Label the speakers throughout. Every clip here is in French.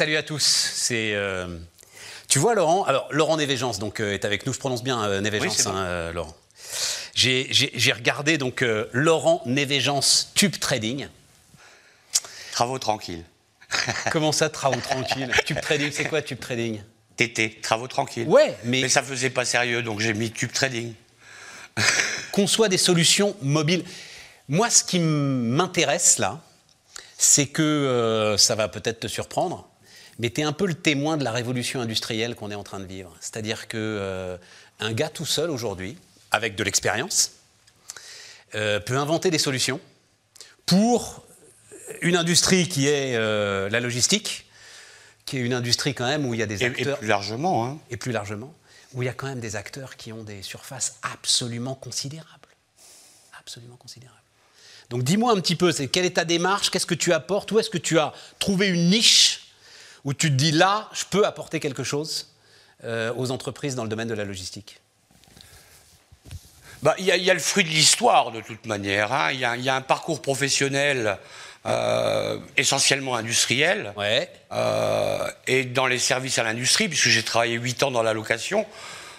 Speaker 1: Salut à tous. C'est. euh, Tu vois, Laurent. Alors, Laurent Névégence donc, euh, est avec nous. Je prononce bien euh,
Speaker 2: Oui, bon.
Speaker 1: hein, euh, Laurent. J'ai- regardé donc Laurent Névégence Tube Trading.
Speaker 2: Travaux tranquilles.
Speaker 1: Comment ça, travaux tranquille Tube Trading, c'est quoi Tube Trading?
Speaker 2: TT, travaux tranquilles.
Speaker 1: Ouais, mais
Speaker 2: Mais ça faisait pas sérieux, donc j'ai mis Tube Trading.
Speaker 1: conçoit des solutions mobiles. Moi, ce qui m'intéresse là, c'est que euh, ça va peut-être te surprendre, mais tu es un peu le témoin de la révolution industrielle qu'on est en train de vivre. C'est-à-dire que euh, un gars tout seul aujourd'hui, avec de l'expérience, euh, peut inventer des solutions pour une industrie qui est euh, la logistique, qui est une industrie quand même où il y a des
Speaker 2: Et, et
Speaker 1: acteurs
Speaker 2: plus largement, hein.
Speaker 1: et plus largement, où il y a quand même des acteurs qui ont des surfaces absolument considérables. Absolument considérables. Donc dis-moi un petit peu, c'est quelle est ta démarche, qu'est-ce que tu apportes, où est-ce que tu as trouvé une niche où tu te dis là, je peux apporter quelque chose euh, aux entreprises dans le domaine de la logistique
Speaker 2: Bah, Il y, a- il y a le fruit de l'histoire, de toute manière. hein. Il y, a- y un parcours professionnel euh, essentiellement industriel.
Speaker 1: Ouais.
Speaker 2: euh, et dans les services à l'industrie, puisque j'ai travaillé 8 ans dans la location.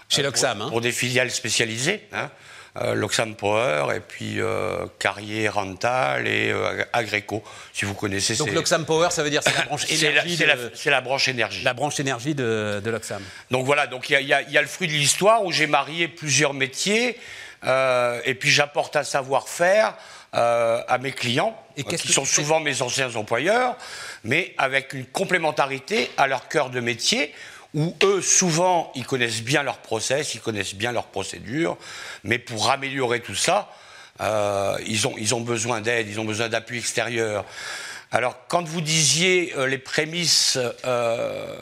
Speaker 1: Chez Loxam,
Speaker 2: Pour,
Speaker 1: hein.
Speaker 2: pour des filiales spécialisées. hein. Euh, Loxam Power, et puis euh, Carrier Rental et euh, Agreco, si vous connaissez.
Speaker 1: Donc Loxam Power, ça veut dire c'est la branche
Speaker 2: c'est la,
Speaker 1: énergie,
Speaker 2: c'est la-
Speaker 1: de-
Speaker 2: c'est la branche énergie.
Speaker 1: la branche énergie de, de Loxam.
Speaker 2: Donc voilà, donc il y a, y y le fruit de l'histoire où j'ai marié plusieurs métiers euh, et puis j'apporte un savoir-faire euh, à mes clients,
Speaker 1: Et
Speaker 2: qui sont souvent mes anciens employeurs, mais avec une complémentarité à leur cœur de métier où eux, souvent, ils connaissent bien leur process, ils connaissent bien leurs procédures, mais pour améliorer tout ça, euh, ils, ont, ils ont besoin d'aide, ils ont besoin d'appui extérieur. Alors, quand vous disiez euh, les prémices euh,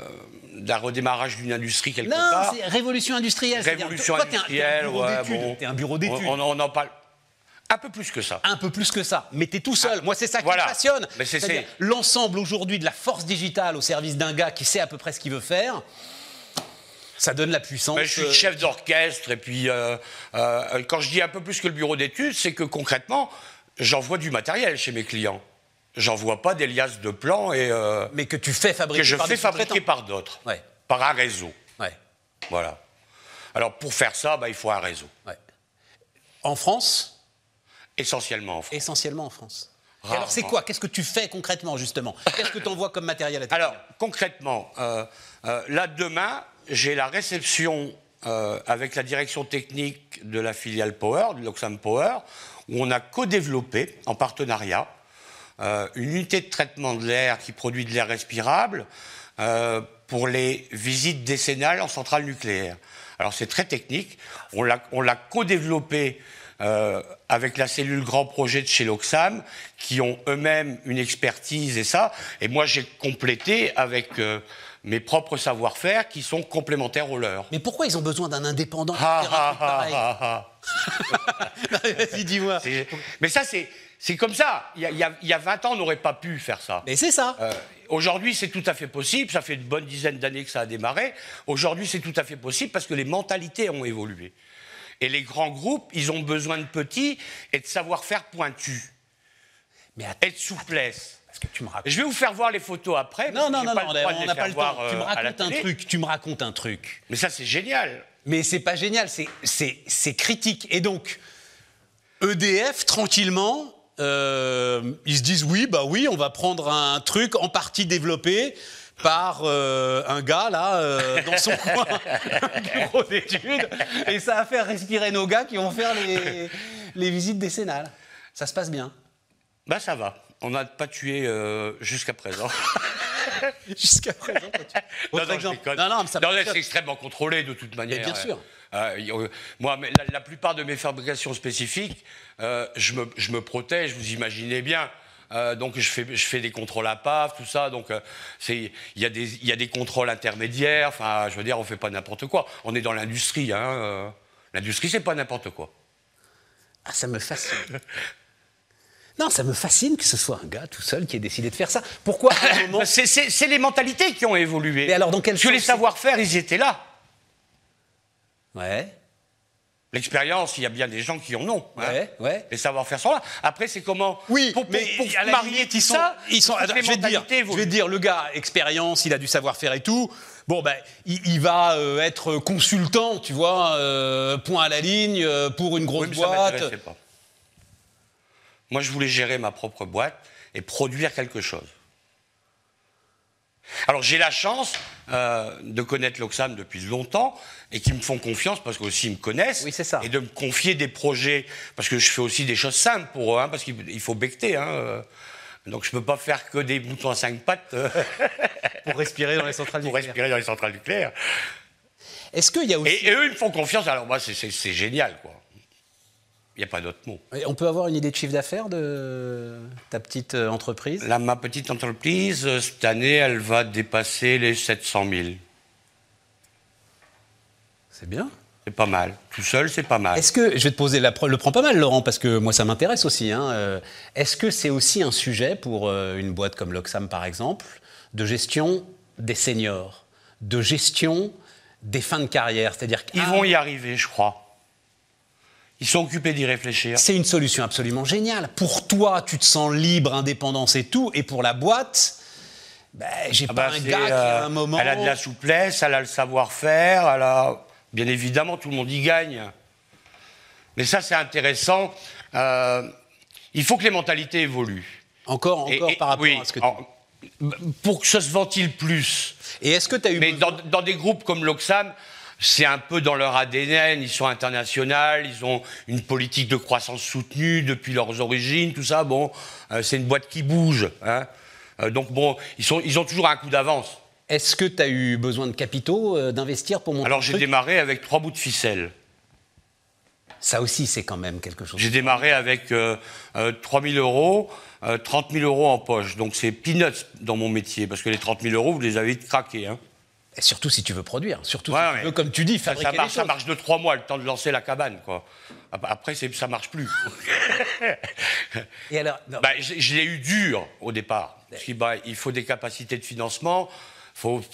Speaker 2: d'un redémarrage d'une industrie quelque
Speaker 1: Non,
Speaker 2: part,
Speaker 1: c'est révolution industrielle.
Speaker 2: révolution
Speaker 1: toi, un- un
Speaker 2: industrielle,
Speaker 1: bureau
Speaker 2: ouais, bon.
Speaker 1: t'es un bureau d'études.
Speaker 2: On, on- on en parle un peu plus que ça.
Speaker 1: un peu plus que ça. Mais t'es tout seul. Moi, c'est ça qui
Speaker 2: Voilà.
Speaker 1: me passionne. C'est-à-dire
Speaker 2: c'est-
Speaker 1: l'ensemble aujourd'hui de la force digitale au service d'un gars qui sait à peu près ce qu'il veut faire. Ça donne la puissance.
Speaker 2: Ben, je suis
Speaker 1: euh,
Speaker 2: chef d'orchestre et puis euh, euh, quand je dis un peu plus que le bureau d'études, c'est que concrètement, j'envoie du matériel chez mes clients. J'envoie pas des liasses de plans et euh,
Speaker 1: mais que tu fais fabriquer
Speaker 2: que je
Speaker 1: par
Speaker 2: fais fabriquer par d'autres,
Speaker 1: Ouais.
Speaker 2: par un réseau.
Speaker 1: Ouais.
Speaker 2: Voilà. Alors pour faire ça, ben, il faut un réseau,
Speaker 1: ouais. En France,
Speaker 2: essentiellement en France.
Speaker 1: essentiellement en France. Et alors, c'est quoi? Qu'est-ce que tu fais concrètement, justement? Qu'est-ce que tu envoies comme matériel à tes
Speaker 2: Alors, concrètement, euh, euh, là, demain, j'ai la réception euh, avec la direction technique de la filiale Power, de Loxam Power, où on a co-développé, en partenariat, une unité de traitement de l'air qui produit de l'air respirable pour les visites décennales en centrale nucléaire. Alors, c'est très technique. On l'a on l'a co-développé euh, avec la cellule grand projet de chez Loxam, qui ont eux-mêmes une expertise et ça. Et moi, j'ai complété avec euh, mes propres savoir-faire qui sont complémentaires aux leurs.
Speaker 1: Mais pourquoi ils ont besoin d'un indépendant
Speaker 2: Ah, ah, ah, ah.
Speaker 1: Vas-y, dis-moi.
Speaker 2: Mais ça, c'est c'est comme ça. Il y, a, il y a- il y a 20 ans, on n'aurait pas pu faire ça.
Speaker 1: Mais c'est ça.
Speaker 2: Euh, Aujourd'hui, c'est tout à fait possible. Ça fait une bonne dizaine d'années que ça a démarré. Aujourd'hui, c'est tout à fait possible parce que les mentalités ont évolué. Et les grands groupes, ils ont besoin de petits et de savoir-faire pointu
Speaker 1: Mais attends,
Speaker 2: et de souplesse.
Speaker 1: que tu me racontes.
Speaker 2: Je vais vous faire voir les photos après.
Speaker 1: Non, non, non,
Speaker 2: pas
Speaker 1: non,
Speaker 2: le
Speaker 1: on n'a pas le temps. Tu me
Speaker 2: euh,
Speaker 1: racontes un truc, tu me racontes un truc.
Speaker 2: Mais ça, c'est génial.
Speaker 1: Mais c'est pas génial, c'est critique. Et donc, EDF, tranquillement, euh, ils se disent oui, bah oui, on va prendre un truc en partie développé par euh, un gars là euh, dans son coin, bureau d'études, et ça va faire respirer nos gars qui vont faire les, les visites décennales. Ça se passe bien.
Speaker 2: Bah, ça va. On n'a pas tué euh, jusqu'à présent.
Speaker 1: Jusqu'à présent.
Speaker 2: Non, non,
Speaker 1: exemple. Non, non, mais ça
Speaker 2: Non, c'est extrêmement contrôlé de toute manière.
Speaker 1: bien sûr.
Speaker 2: Euh, moi, mais la, la plupart de mes fabrications spécifiques, euh, je, me, je me protège, vous imaginez bien. Euh, donc je fais, je fais des contrôles à PAF, tout ça. Donc euh, il y, a des- y a des contrôles intermédiaires. Enfin, je veux dire, on fait pas n'importe quoi. On est dans l'industrie. Hein, euh. L'industrie, c'est pas n'importe quoi.
Speaker 1: Ah, ça me fascine. Non, ça me fascine que ce soit un gars tout seul qui ait décidé de faire ça. Pourquoi moment
Speaker 2: c'est- les mentalités qui ont évolué.
Speaker 1: Mais alors, dans quel
Speaker 2: Parce que les savoir-faire, ils étaient là.
Speaker 1: Ouais.
Speaker 2: L'expérience, il y a bien des gens qui en ont. hein.
Speaker 1: Ouais, ouais.
Speaker 2: Les savoir-faire sont là. Après, c'est comment
Speaker 1: Oui,
Speaker 2: pour, pour,
Speaker 1: mais
Speaker 2: pour
Speaker 1: à
Speaker 2: marier tout
Speaker 1: ils sont,
Speaker 2: ça,
Speaker 1: ils sont. je vais dire, je vais le gars, expérience, il a du savoir-faire et tout. Bon, ben, il, il va euh, être consultant, tu vois, euh, point à la ligne euh, pour une grosse
Speaker 2: Oui, mais ça
Speaker 1: boîte.
Speaker 2: pas. Moi, je voulais gérer ma propre boîte et produire quelque chose. Alors, j'ai la chance euh, de connaître l'Oxam depuis longtemps et qui me font confiance parce qu'aussi ils me connaissent.
Speaker 1: Oui, c'est ça.
Speaker 2: Et de me confier des projets parce que je fais aussi des choses simples pour eux, hein, parce qu'il il faut becter. Hein, euh. donc, je ne peux pas faire que des boutons à cinq pattes euh,
Speaker 1: Pour respirer dans les centrales
Speaker 2: pour respirer dans les centrales nucléaires.
Speaker 1: Est-ce qu'il y a aussi.
Speaker 2: Et, et eux, ils me font confiance. Alors, moi, c'est génial, quoi. Il n'y a pas d'autre mot.
Speaker 1: On peut avoir une idée de chiffre d'affaires de ta petite euh, entreprise?
Speaker 2: Là, ma petite entreprise, euh, cette année, elle va dépasser les 700 000.
Speaker 1: C'est bien.
Speaker 2: C'est pas mal. Tout seul, c'est pas mal.
Speaker 1: Est-ce que, je vais te poser la, le prends pas mal, Laurent, parce que moi ça m'intéresse aussi. hein, euh, Est-ce que c'est aussi un sujet pour une boîte comme l'Oxam par exemple, de gestion des seniors, de gestion des fins de carrière? C'est-à-dire
Speaker 2: Ils
Speaker 1: qu'ils
Speaker 2: vont y arriver, je crois. Ils sont occupés d'y réfléchir.
Speaker 1: C'est une solution absolument géniale. Pour toi, tu te sens libre, indépendance et tout, et pour la boîte, ben, j'ai
Speaker 2: Ah
Speaker 1: pas
Speaker 2: bah,
Speaker 1: un gars qui
Speaker 2: euh,
Speaker 1: à un moment.
Speaker 2: Elle a de la souplesse, elle a le savoir-faire, elle a... Bien évidemment, tout le monde y gagne. Mais ça, c'est intéressant. Euh, il faut que les mentalités évoluent.
Speaker 1: Encore, encore
Speaker 2: Et- et-
Speaker 1: par rapport
Speaker 2: oui,
Speaker 1: à ce que tu...
Speaker 2: en- Pour que ça se ventile plus.
Speaker 1: Et est-ce que tu as eu
Speaker 2: Mais
Speaker 1: besoin-
Speaker 2: dans, dans des groupes comme l'Oxam, c'est un peu dans leur ADN, ils sont internationaux, ils ont une politique de croissance soutenue depuis leurs origines, tout ça. Bon, euh, c'est une boîte qui bouge. hein. Euh, donc bon, ils, sont, ils ont toujours un coup d'avance.
Speaker 1: Est-ce que tu as eu besoin de capitaux, euh, d'investir pour monter
Speaker 2: Alors j'ai démarré avec trois bouts de ficelle.
Speaker 1: Ça aussi, c'est quand même quelque chose.
Speaker 2: J'ai démarré avec euh, euh, 3 000 euros, euh, 30 000 euros en poche. Donc c'est peanuts dans mon métier, parce que les 30 000 euros, vous les avez vite craqués. Hein.
Speaker 1: Et surtout si tu veux produire, surtout
Speaker 2: Ouais,
Speaker 1: si tu veux, comme tu dis,
Speaker 2: Ça,
Speaker 1: fabriquer
Speaker 2: ça
Speaker 1: les
Speaker 2: marche, ça
Speaker 1: choses.
Speaker 2: marche de trois mois, le temps de lancer la cabane. Quoi. Après, ça marche plus.
Speaker 1: Et alors, non,
Speaker 2: Bah, je je l'ai eu dur au départ. Parce bah, il faut des capacités de financement,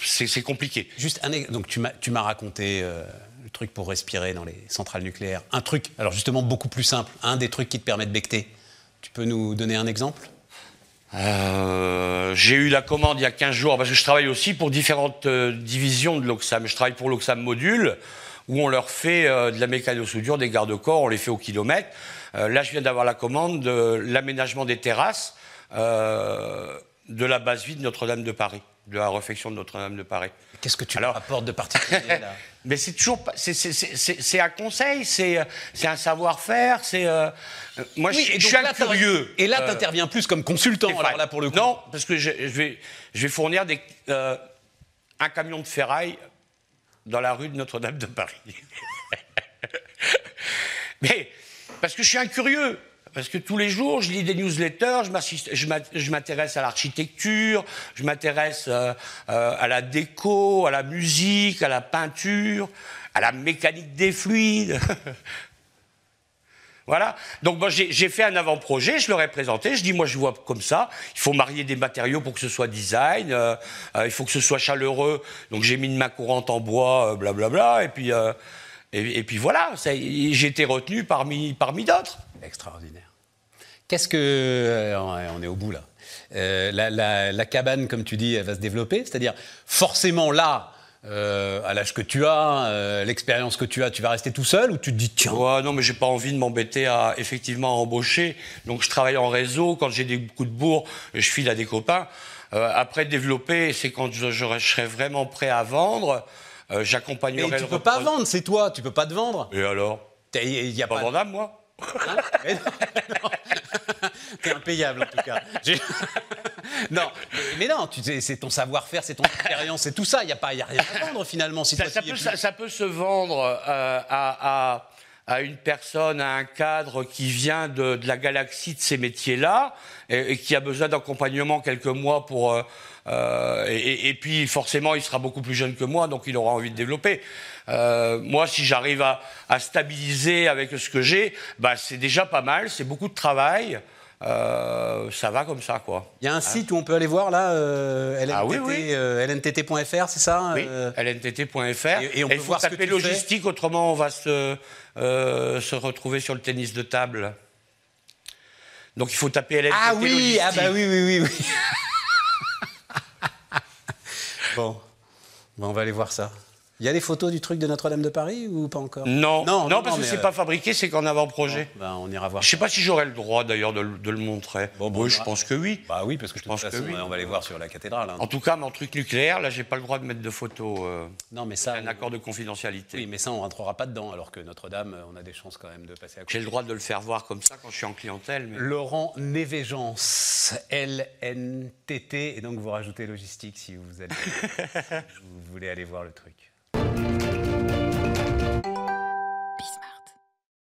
Speaker 2: c'est compliqué.
Speaker 1: juste un donc tu m'as tu m'as raconté euh, le truc pour respirer dans les centrales nucléaires. Un truc, alors justement beaucoup plus simple, un des trucs qui te permet de becter. Tu peux nous donner un exemple?
Speaker 2: Euh, J'ai eu la commande il y a 15 jours, parce que je travaille aussi pour différentes euh, divisions de l'Oxam. Je travaille pour l'Oxam Module, où on leur fait euh, de la mécano-soudure, des garde-corps, on les fait au kilomètre. Là, je viens d'avoir la commande de l'aménagement des terrasses de la base vide Notre-Dame de Paris, de la réfection de Notre-Dame de Paris.
Speaker 1: Qu'est-ce que tu
Speaker 2: Alors-
Speaker 1: apportes de particulier là?
Speaker 2: Mais c'est toujours c'est- un conseil, c'est euh, un savoir-faire, c'est. euh, euh, moi, je,
Speaker 1: Oui,
Speaker 2: je
Speaker 1: et
Speaker 2: suis un
Speaker 1: là, t'as-
Speaker 2: curieux.
Speaker 1: Et là, tu interviens plus comme consultant, alors là pour le coup.
Speaker 2: Non, parce que je, je vais, je vais fournir des, euh, un camion de ferraille dans la rue de Notre-Dame de Paris. Mais parce que je suis un curieux. Parce que tous les jours, je lis des newsletters, je m'intéresse à l'architecture, je m'intéresse euh, euh, à la déco, à la musique, à la peinture, à la mécanique des fluides. Voilà. Donc j'ai fait un avant-projet, je leur présenté, je dis moi je vois comme ça, il faut marier des matériaux pour que ce soit design, euh, il faut que ce soit chaleureux, donc j'ai mis une main courante en bois, blablabla, et puis et, puis voilà, j'ai été retenu parmi parmi d'autres.
Speaker 1: Extraordinaire. Qu'est-ce que. euh, on est au bout là. Euh, la, la- la cabane, comme tu dis, elle va se développer. C'est-à-dire, forcément, là, euh, à l'âge que tu as, euh, l'expérience que tu as, tu vas rester tout seul ou tu te dis, tiens,
Speaker 2: Ouais, non, mais j'ai pas envie de m'embêter à effectivement embaucher. Donc je travaille en réseau. Quand j'ai des coups de bourre, je file à des copains. Après développer, c'est quand je, je serai vraiment prêt à vendre. J'accompagnerai.
Speaker 1: mais tu
Speaker 2: le
Speaker 1: peux pas vendre, c'est toi, tu peux pas te vendre.
Speaker 2: Et alors?
Speaker 1: Il y a
Speaker 2: Pas
Speaker 1: pas.
Speaker 2: vendable, moi
Speaker 1: Hein? Non. T'es impayable en tout cas. Non, mais, non, c'est ton savoir-faire, c'est ton expérience, c'est tout ça. Il n'y a, pas- y a rien à vendre finalement. Si
Speaker 2: ça, peut,
Speaker 1: plus.
Speaker 2: ça- ça peut se vendre euh, à, à- à une personne, à un cadre qui vient de, de la galaxie de ces métiers-là et, et qui a besoin d'accompagnement quelques mois pour. Euh, et, puis forcément, il sera beaucoup plus jeune que moi, donc il aura envie de développer. Euh, moi, si j'arrive à, à stabiliser avec ce que j'ai, bah, c'est déjà pas mal. C'est beaucoup de travail. euh, ça va comme ça, quoi.
Speaker 1: Il y a un site où on peut aller voir là, euh, LNTT,
Speaker 2: Ah oui, oui.
Speaker 1: euh, lntt.fr, c'est ça
Speaker 2: Oui, lntt.fr.
Speaker 1: et- et on peut ce que
Speaker 2: taper
Speaker 1: fais.
Speaker 2: logistique, autrement on va se, se retrouver sur le tennis de table. Donc il faut taper LNTT
Speaker 1: Ah oui,
Speaker 2: logistique.
Speaker 1: ah bah oui, oui, oui. oui. Bon. Bon, on va aller voir ça. Il y a des photos du truc de Notre-Dame de Paris ou pas encore
Speaker 2: Non, non,
Speaker 1: non,
Speaker 2: parce que c'est
Speaker 1: euh,
Speaker 2: pas fabriqué, c'est qu'en avant-projet.
Speaker 1: Ben, on ira voir.
Speaker 2: Je sais pas si j'aurais le droit d'ailleurs de, le- de le montrer.
Speaker 1: Bon, bon,
Speaker 2: oui,
Speaker 1: on
Speaker 2: je pense que oui.
Speaker 1: Bah oui, parce que toute
Speaker 2: pense que oui.
Speaker 1: on va aller voir sur la cathédrale. hein.
Speaker 2: En tout cas, mon truc nucléaire, là, j'ai pas le droit de mettre de photos. euh,
Speaker 1: Non, mais ça,
Speaker 2: un accord de confidentialité.
Speaker 1: oui, mais ça, on rentrera pas dedans, alors que Notre-Dame, on a des chances quand même de passer à côté.
Speaker 2: J'ai le droit de le faire voir comme ça quand je suis en clientèle. mais-
Speaker 1: Laurent Névégence, LNTT, et donc vous rajoutez logistique si vous, allez, vous voulez aller voir le truc. Thank you.